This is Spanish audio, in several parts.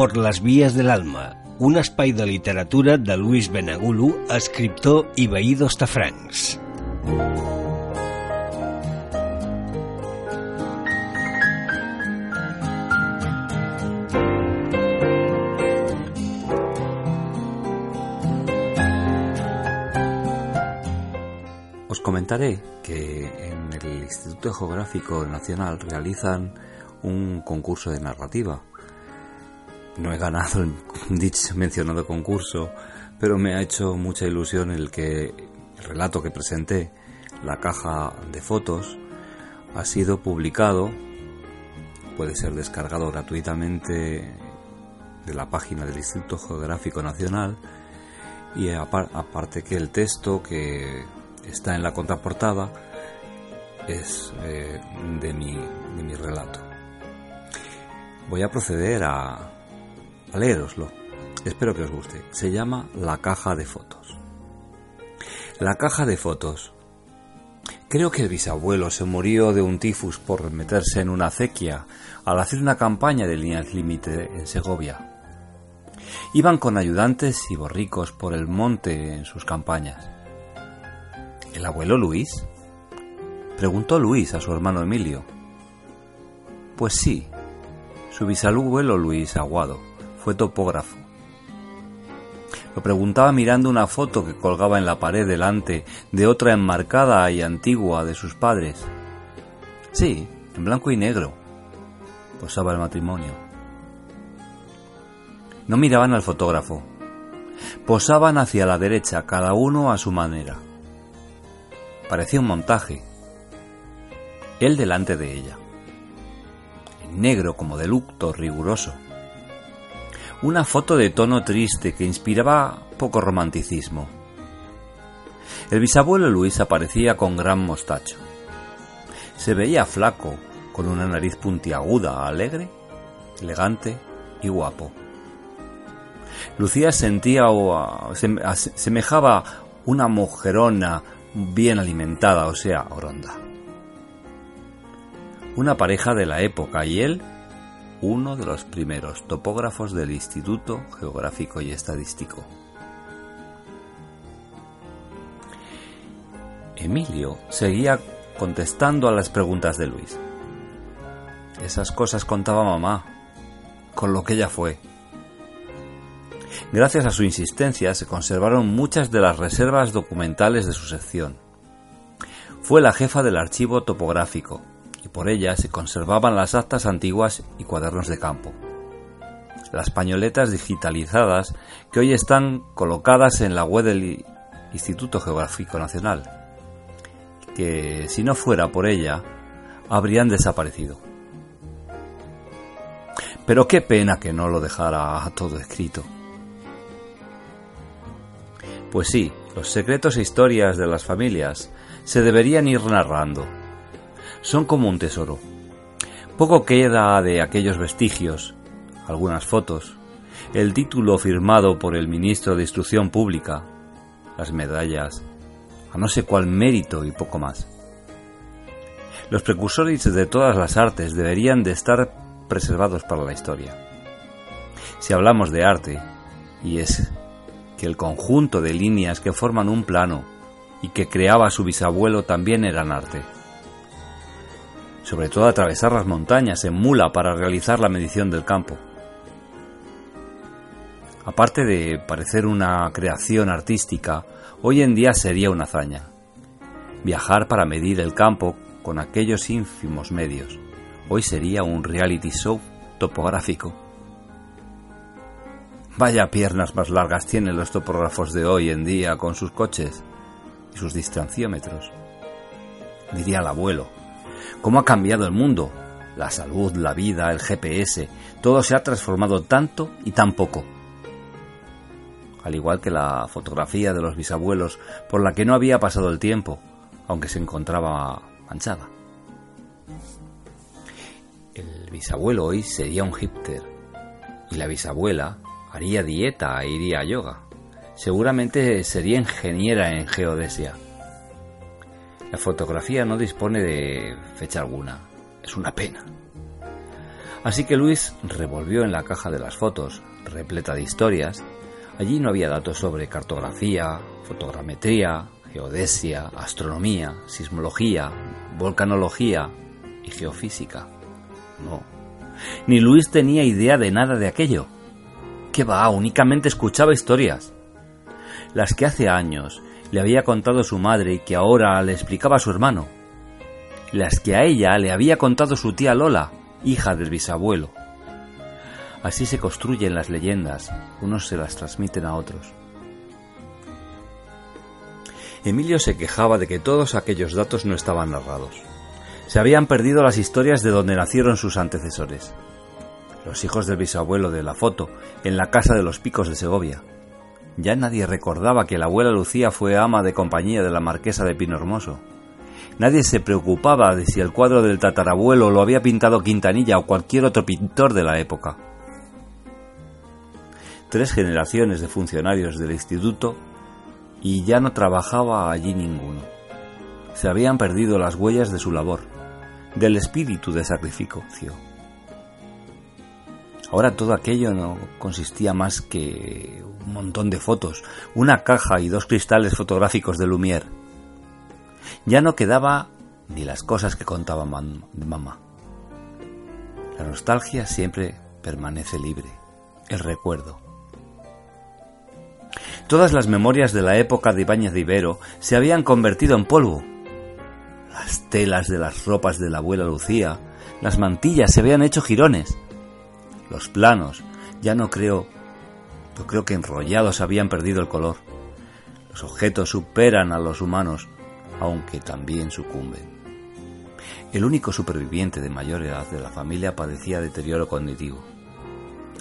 por les vies de l'alma, un espai de literatura de Luis Benagulu, escriptor i veí d'Ostafrancs. Os comentaré que en el Instituto Geográfico Nacional realizan un concurso de narrativa. No he ganado el dicho mencionado concurso, pero me ha hecho mucha ilusión el que el relato que presenté, la caja de fotos, ha sido publicado, puede ser descargado gratuitamente de la página del Instituto Geográfico Nacional y aparte que el texto que está en la contraportada es eh, de, mi, relato. Voy a proceder a leeroslo. Espero que os guste. Se llama La caja de fotos. La caja de fotos. Creo que el bisabuelo se murió de un tifus por meterse en una acequia al hacer una campaña de líneas límite en Segovia. Iban con ayudantes y borricos por el monte en sus campañas. ¿El abuelo Luis? Preguntó Luis a su hermano Emilio. Pues sí, su bisabuelo Luis Aguado fue topógrafo. Lo preguntaba mirando una foto que colgaba en la pared delante de otra enmarcada y antigua de sus padres. Sí, en blanco y negro. Posaba el matrimonio. No miraban al fotógrafo. Posaban hacia la derecha, cada uno a su manera. Parecía un montaje. Él delante de ella. En negro como de lucto riguroso. Una foto de tono triste que inspiraba poco romanticismo. El bisabuelo Luis aparecía con gran mostacho. Se veía flaco, con una nariz puntiaguda, alegre, elegante y guapo. Lucía sentía o semejaba una mujerona bien alimentada, o sea, Oronda. Una pareja de la época y él, uno de los primeros topógrafos del Instituto Geográfico y Estadístico. Emilio seguía contestando a las preguntas de Luis. Esas cosas contaba mamá, con lo que ella fue. Gracias a su insistencia se conservaron muchas de las reservas documentales de su sección. Fue la jefa del archivo topográfico y por ella se conservaban las actas antiguas y cuadernos de campo. Las pañoletas digitalizadas que hoy están colocadas en la web del Instituto Geográfico Nacional, que si no fuera por ella habrían desaparecido. Pero qué pena que no lo dejara todo escrito. Pues sí, los secretos e historias de las familias se deberían ir narrando. Son como un tesoro. Poco queda de aquellos vestigios, algunas fotos, el título firmado por el ministro de Instrucción Pública, las medallas, a no sé cuál mérito y poco más. Los precursores de todas las artes deberían de estar preservados para la historia. Si hablamos de arte, y es que el conjunto de líneas que forman un plano y que creaba su bisabuelo también eran arte. Sobre todo atravesar las montañas en mula para realizar la medición del campo. Aparte de parecer una creación artística, hoy en día sería una hazaña. Viajar para medir el campo con aquellos ínfimos medios. Hoy sería un reality show topográfico. Vaya piernas más largas tienen los topógrafos de hoy en día con sus coches y sus distanciómetros. Diría el abuelo, ¿cómo ha cambiado el mundo? La salud, la vida, el GPS, todo se ha transformado tanto y tan poco. Al igual que la fotografía de los bisabuelos por la que no había pasado el tiempo, aunque se encontraba manchada. El bisabuelo hoy sería un hipster y la bisabuela haría dieta e iría a yoga. Seguramente sería ingeniera en geodesia. La fotografía no dispone de fecha alguna. Es una pena. Así que Luis revolvió en la caja de las fotos, repleta de historias. Allí no había datos sobre cartografía, fotogrametría, geodesia, astronomía, sismología, volcanología y geofísica. No. Ni Luis tenía idea de nada de aquello. ¿Qué va? Únicamente escuchaba historias. Las que hace años le había contado su madre y que ahora le explicaba a su hermano. Las que a ella le había contado su tía Lola hija del bisabuelo. Así se construyen las leyendas, unos se las transmiten a otros. Emilio se quejaba de que todos aquellos datos no estaban narrados. Se habían perdido las historias de donde nacieron sus antecesores. Los hijos del bisabuelo de la foto, en la casa de los picos de Segovia. Ya nadie recordaba que la abuela Lucía fue ama de compañía de la marquesa de Pino Hermoso Nadie se preocupaba de si el cuadro del tatarabuelo lo había pintado Quintanilla o cualquier otro pintor de la época. Tres generaciones de funcionarios del instituto y ya no trabajaba allí ninguno. Se habían perdido las huellas de su labor, del espíritu de sacrificio. Ahora todo aquello no consistía más que un montón de fotos, una caja y dos cristales fotográficos de Lumière ya no quedaba ni las cosas que contaba mamá. La nostalgia siempre permanece libre, el recuerdo. Todas las memorias de la época de Ibáñez de Ibero se habían convertido en polvo. Las telas de las ropas de la abuela Lucía, las mantillas se habían hecho jirones. Los planos, ya no creo, yo creo que enrollados habían perdido el color. Los objetos superan a los humanos, aunque también sucumben. El único superviviente de mayor edad de la familia padecía deterioro cognitivo.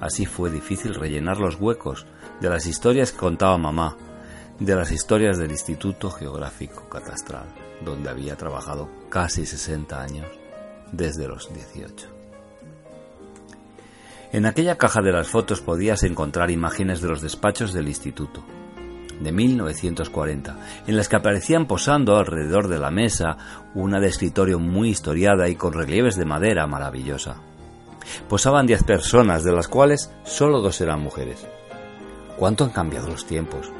Así fue difícil rellenar los huecos de las historias que contaba mamá, de las historias del Instituto Geográfico Catastral, donde había trabajado casi 60 años, desde los 18. En aquella caja de las fotos podías encontrar imágenes de los despachos del instituto, de 1940, en las que aparecían posando alrededor de la mesa una de escritorio muy historiada y con relieves de madera maravillosa. Posaban diez personas, de las cuales solo dos eran mujeres. ¿Cuánto han cambiado los tiempos?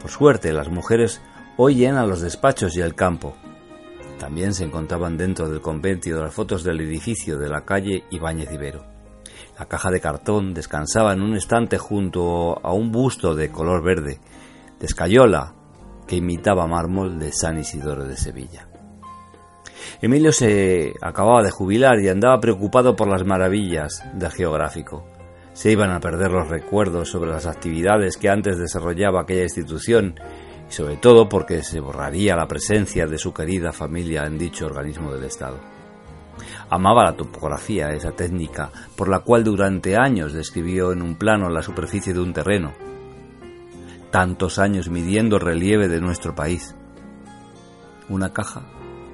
Por suerte, las mujeres hoy llenan los despachos y el campo. También se encontraban dentro del convento las fotos del edificio de la calle Ibáñez Ibero. La caja de cartón descansaba en un estante junto a un busto de color verde, de escayola, que imitaba mármol de San Isidoro de Sevilla. Emilio se acababa de jubilar y andaba preocupado por las maravillas del geográfico. Se iban a perder los recuerdos sobre las actividades que antes desarrollaba aquella institución y sobre todo porque se borraría la presencia de su querida familia en dicho organismo del Estado. Amaba la topografía, esa técnica por la cual durante años describió en un plano la superficie de un terreno. Tantos años midiendo el relieve de nuestro país. Una caja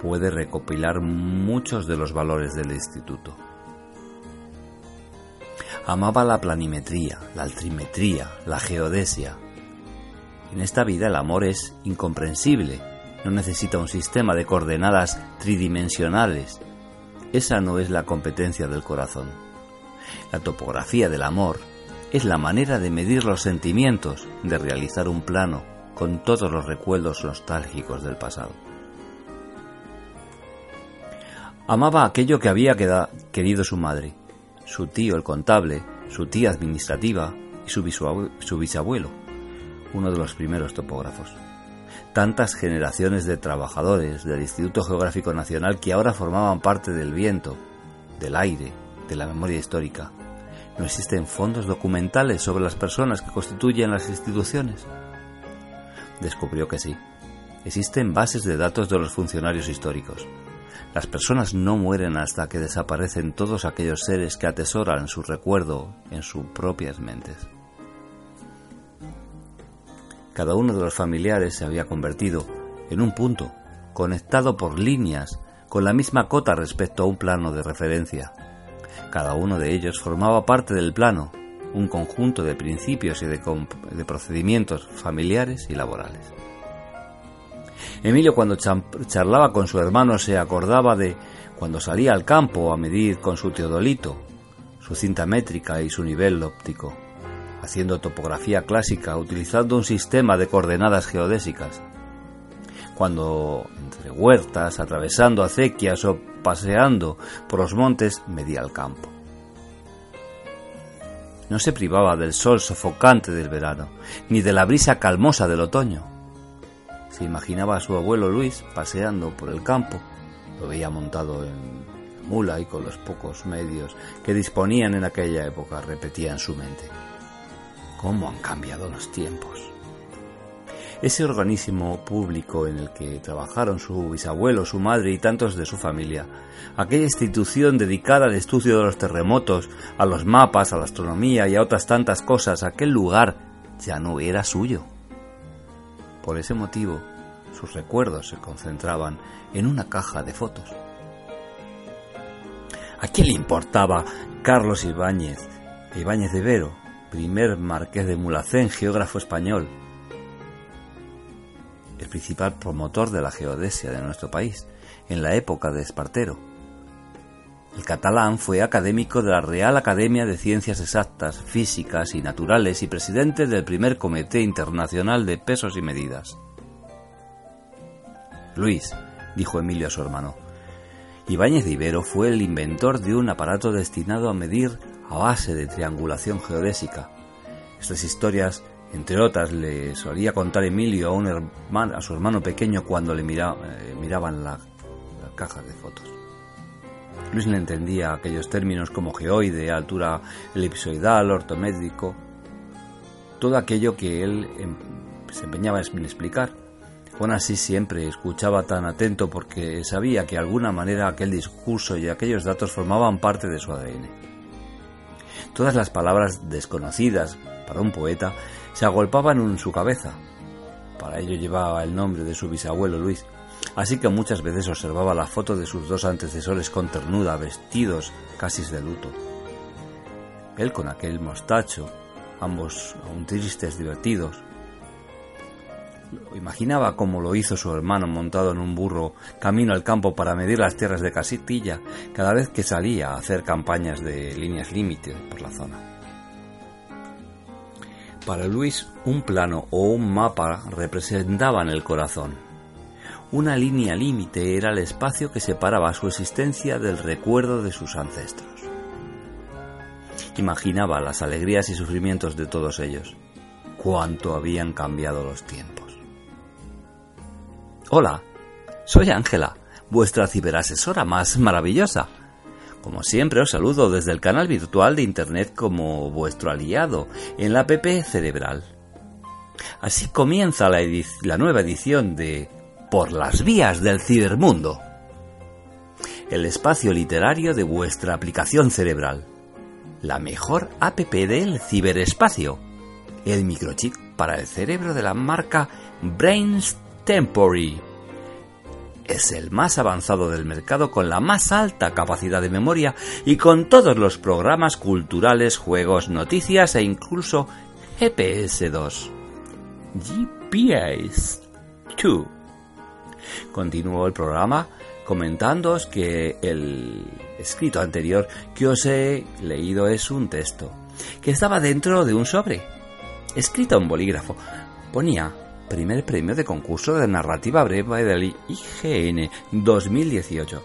puede recopilar muchos de los valores del instituto. Amaba la planimetría, la altimetría, la geodesia. En esta vida el amor es incomprensible, no necesita un sistema de coordenadas tridimensionales, esa no es la competencia del corazón. La topografía del amor es la manera de medir los sentimientos, de realizar un plano con todos los recuerdos nostálgicos del pasado. Amaba aquello que había querido su madre, su tío el contable, su tía administrativa y su, bisabuelo, uno de los primeros topógrafos tantas generaciones de trabajadores del Instituto Geográfico Nacional que ahora formaban parte del viento, del aire, de la memoria histórica. ¿No existen fondos documentales sobre las personas que constituyen las instituciones? Descubrió que sí. Existen bases de datos de los funcionarios históricos. Las personas no mueren hasta que desaparecen todos aquellos seres que atesoran su recuerdo en sus propias mentes. Cada uno de los familiares se había convertido en un punto, conectado por líneas, con la misma cota respecto a un plano de referencia. Cada uno de ellos formaba parte del plano, un conjunto de principios y de, procedimientos familiares y laborales. Emilio cuando charlaba con su hermano se acordaba de cuando salía al campo a medir con su teodolito, su cinta métrica y su nivel óptico, haciendo topografía clásica utilizando un sistema de coordenadas geodésicas. Cuando entre huertas, atravesando acequias o paseando por los montes medía el campo. No se privaba del sol sofocante del verano, ni de la brisa calmosa del otoño. Se imaginaba a su abuelo Luis paseando por el campo. Lo veía montado en mula y con los pocos medios que disponían en aquella época, repetía en su mente. ¿Cómo han cambiado los tiempos? Ese organismo público en el que trabajaron su bisabuelo, su madre y tantos de su familia, aquella institución dedicada al estudio de los terremotos, a los mapas, a la astronomía y a otras tantas cosas, aquel lugar ya no era suyo. Por ese motivo, sus recuerdos se concentraban en una caja de fotos. ¿A quién le importaba Carlos Ibáñez, Ibáñez de Vero, primer marqués de Mulacén, geógrafo español? El principal promotor de la geodesia de nuestro país, en la época de Espartero. El catalán fue académico de la Real Academia de Ciencias Exactas, Físicas y Naturales y presidente del primer Comité Internacional de Pesos y Medidas. Luis, dijo Emilio a su hermano, Ibáñez de Ibero fue el inventor de un aparato destinado a medir a base de triangulación geodésica. Estas historias, entre otras, le solía contar Emilio a, un hermano, a su hermano pequeño cuando le eh, miraban la, la caja de fotos. Luis le entendía aquellos términos como geoide, altura elipsoidal, ortométrico, todo aquello que él em, se empeñaba en explicar Juan así siempre escuchaba tan atento porque sabía que de alguna manera aquel discurso y aquellos datos formaban parte de su ADN. Todas las palabras desconocidas para un poeta se agolpaban en su cabeza. Para ello llevaba el nombre de su bisabuelo Luis, así que muchas veces observaba la foto de sus dos antecesores con ternura, vestidos casi de luto. Él con aquel mostacho, ambos aún tristes, divertidos, imaginaba como lo hizo su hermano montado en un burro camino al campo para medir las tierras de Casitilla cada vez que salía a hacer campañas de líneas límite por la zona. Para Luis, un plano o un mapa representaban el corazón. Una línea límite era el espacio que separaba su existencia del recuerdo de sus ancestros. Imaginaba las alegrías y sufrimientos de todos ellos. Cuánto habían cambiado los tiempos. Hola, soy Ángela, vuestra ciberasesora más maravillosa. Como siempre os saludo desde el canal virtual de Internet como vuestro aliado en la app Cerebral. Así comienza la, nueva edición de Por las vías del cibermundo. El espacio literario de vuestra aplicación cerebral. La mejor app del ciberespacio. El microchip para el cerebro de la marca Brains Temporary. Es el más avanzado del mercado con la más alta capacidad de memoria y con todos los programas culturales, juegos, noticias e incluso GPS 2. GPS 2. Continuó el programa comentándoos que el escrito anterior que os he leído es un texto que estaba dentro de un sobre, escrito en bolígrafo. Ponía primer premio de concurso de narrativa breve del IGN 2018.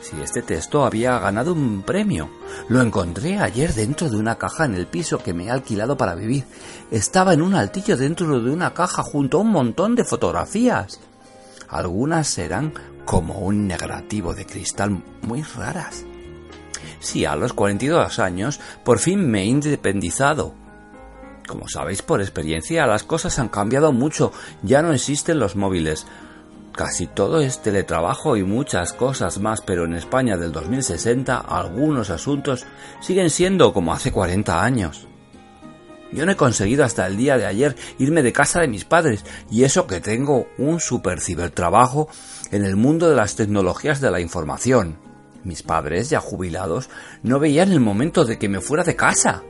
Si este texto había ganado un premio. Lo encontré ayer dentro de una caja en el piso que me he alquilado para vivir. Estaba en un altillo dentro de una caja junto a un montón de fotografías. Algunas eran como un negativo de cristal muy raras. Sí, a los 42 años por fin me he independizado como sabéis por experiencia, las cosas han cambiado mucho, ya no existen los móviles. Casi todo es teletrabajo y muchas cosas más, pero en España del 2060 algunos asuntos siguen siendo como hace 40 años. Yo no he conseguido hasta el día de ayer irme de casa de mis padres, y eso que tengo un super cibertrabajo en el mundo de las tecnologías de la información. Mis padres, ya jubilados, no veían el momento de que me fuera de casa.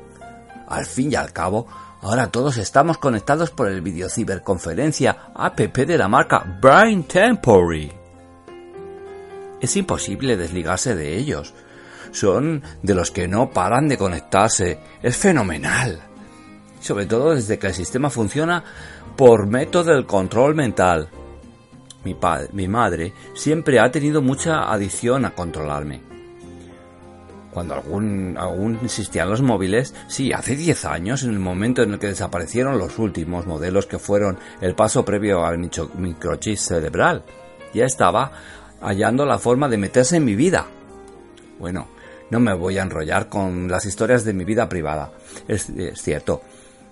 Al fin y al cabo, Ahora todos estamos conectados por el videociberconferencia app de la marca Brain Temporary. Es imposible desligarse de ellos. Son de los que no paran de conectarse. Es fenomenal. Sobre todo desde que el sistema funciona por método del control mental. Mi, padre, mi madre siempre ha tenido mucha adicción a controlarme. Cuando algún, aún existían los móviles, sí, hace 10 años, en el momento en el que desaparecieron los últimos modelos que fueron el paso previo al microchip cerebral, ya estaba hallando la forma de meterse en mi vida. Bueno, no me voy a enrollar con las historias de mi vida privada. Es, cierto,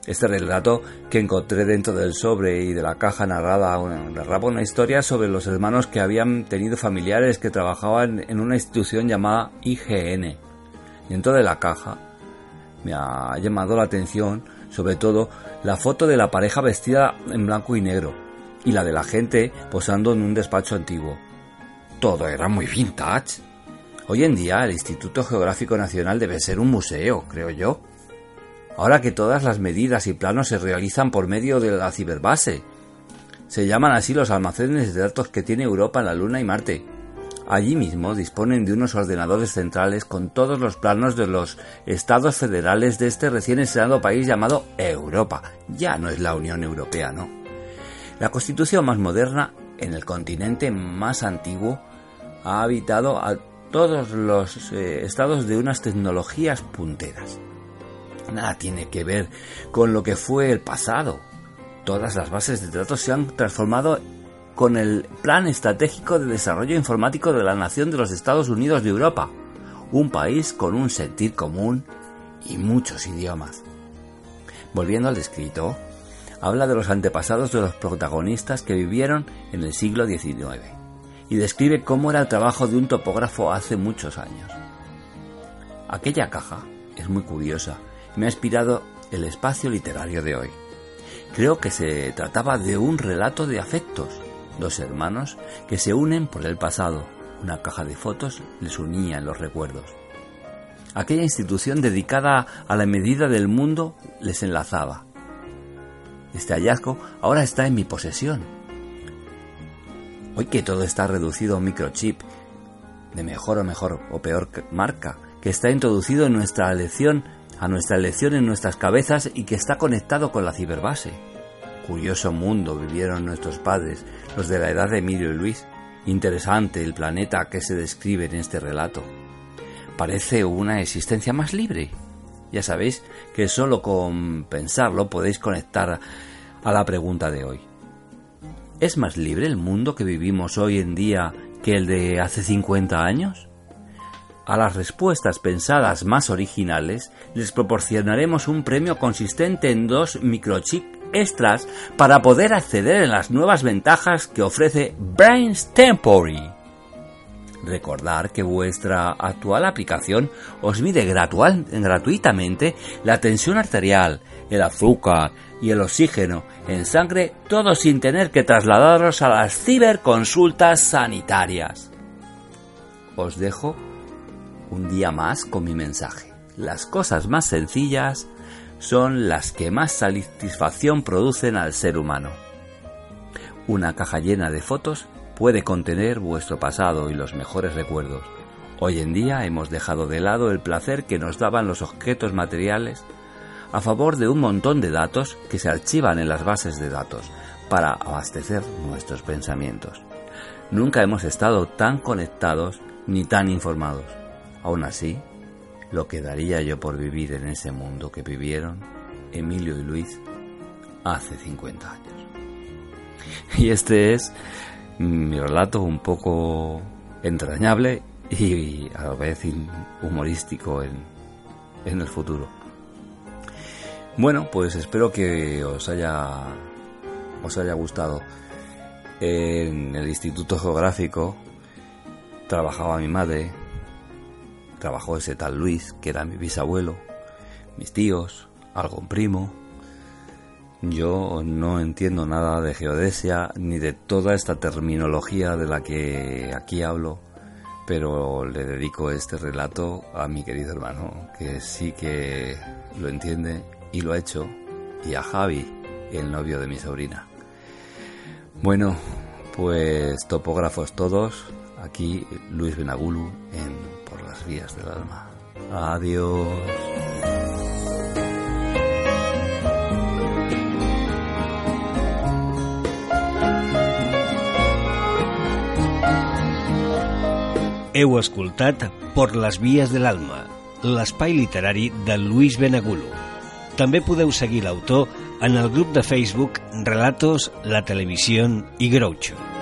este relato que encontré dentro del sobre y de la caja narrada, narraba una historia sobre los hermanos que habían tenido familiares que trabajaban en una institución llamada IGN. Dentro de la caja me ha llamado la atención sobre todo la foto de la pareja vestida en blanco y negro y la de la gente posando en un despacho antiguo. Todo era muy vintage. Hoy en día el Instituto Geográfico Nacional debe ser un museo, creo yo. Ahora que todas las medidas y planos se realizan por medio de la ciberbase. Se llaman así los almacenes de datos que tiene Europa en la Luna y Marte. Allí mismo disponen de unos ordenadores centrales con todos los planos de los estados federales de este recién estrenado país llamado Europa. Ya no es la Unión Europea, ¿no? La constitución más moderna en el continente más antiguo ha habitado a todos los eh, estados de unas tecnologías punteras. Nada tiene que ver con lo que fue el pasado. Todas las bases de datos se han transformado con el Plan Estratégico de Desarrollo Informático de la Nación de los Estados Unidos de Europa, un país con un sentir común y muchos idiomas. Volviendo al escrito, habla de los antepasados de los protagonistas que vivieron en el siglo XIX y describe cómo era el trabajo de un topógrafo hace muchos años. Aquella caja es muy curiosa y me ha inspirado el espacio literario de hoy. Creo que se trataba de un relato de afectos, dos hermanos que se unen por el pasado. Una caja de fotos les unía en los recuerdos. Aquella institución dedicada a la medida del mundo les enlazaba. Este hallazgo ahora está en mi posesión. Hoy que todo está reducido a un microchip de mejor o mejor o peor marca, que está introducido en nuestra elección, a nuestra elección en nuestras cabezas y que está conectado con la ciberbase. Curioso mundo vivieron nuestros padres, los de la edad de Emilio y Luis. Interesante el planeta que se describe en este relato. Parece una existencia más libre. Ya sabéis que solo con pensarlo podéis conectar a la pregunta de hoy. ¿Es más libre el mundo que vivimos hoy en día que el de hace 50 años? A las respuestas pensadas más originales les proporcionaremos un premio consistente en dos microchips extras para poder acceder a las nuevas ventajas que ofrece Brains Temporary. Recordar que vuestra actual aplicación os mide gratuitamente la tensión arterial, el azúcar y el oxígeno en sangre, todo sin tener que trasladaros a las ciberconsultas sanitarias. Os dejo un día más con mi mensaje. Las cosas más sencillas son las que más satisfacción producen al ser humano. Una caja llena de fotos puede contener vuestro pasado y los mejores recuerdos. Hoy en día hemos dejado de lado el placer que nos daban los objetos materiales a favor de un montón de datos que se archivan en las bases de datos para abastecer nuestros pensamientos. Nunca hemos estado tan conectados ni tan informados. Aún así, lo que daría yo por vivir en ese mundo que vivieron Emilio y Luis hace 50 años. Y este es mi relato un poco entrañable y a la vez humorístico en, en el futuro. Bueno, pues espero que os haya os haya gustado. En el Instituto Geográfico trabajaba mi madre, trabajó ese tal Luis, que era mi bisabuelo, mis tíos, algún primo. Yo no entiendo nada de geodesia ni de toda esta terminología de la que aquí hablo, pero le dedico este relato a mi querido hermano, que sí que lo entiende y lo ha hecho y a Javi, el novio de mi sobrina. Bueno, pues topógrafos todos, aquí Luis Benagulu en las vías del alma. Adiós. Heu escoltat Por les vies de l'alma, l'espai literari de Luis Benagulo. També podeu seguir l'autor en el grup de Facebook Relatos, la Televisió i Groucho.